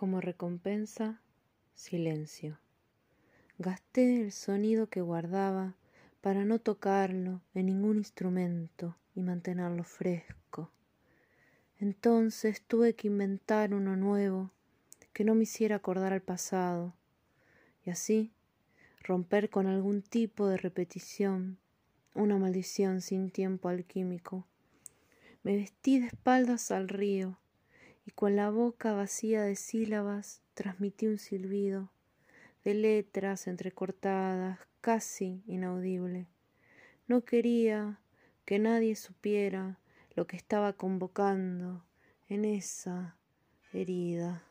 Como recompensa, silencio. Gasté el sonido que guardaba para no tocarlo en ningún instrumento y mantenerlo fresco. Entonces tuve que inventar uno nuevo que no me hiciera acordar al pasado y así romper con algún tipo de repetición, una maldición sin tiempo alquímico. Me vestí de espaldas al río y con la boca vacía de sílabas transmití un silbido de letras entrecortadas, casi inaudible. No quería que nadie supiera lo que estaba convocando en esa herida.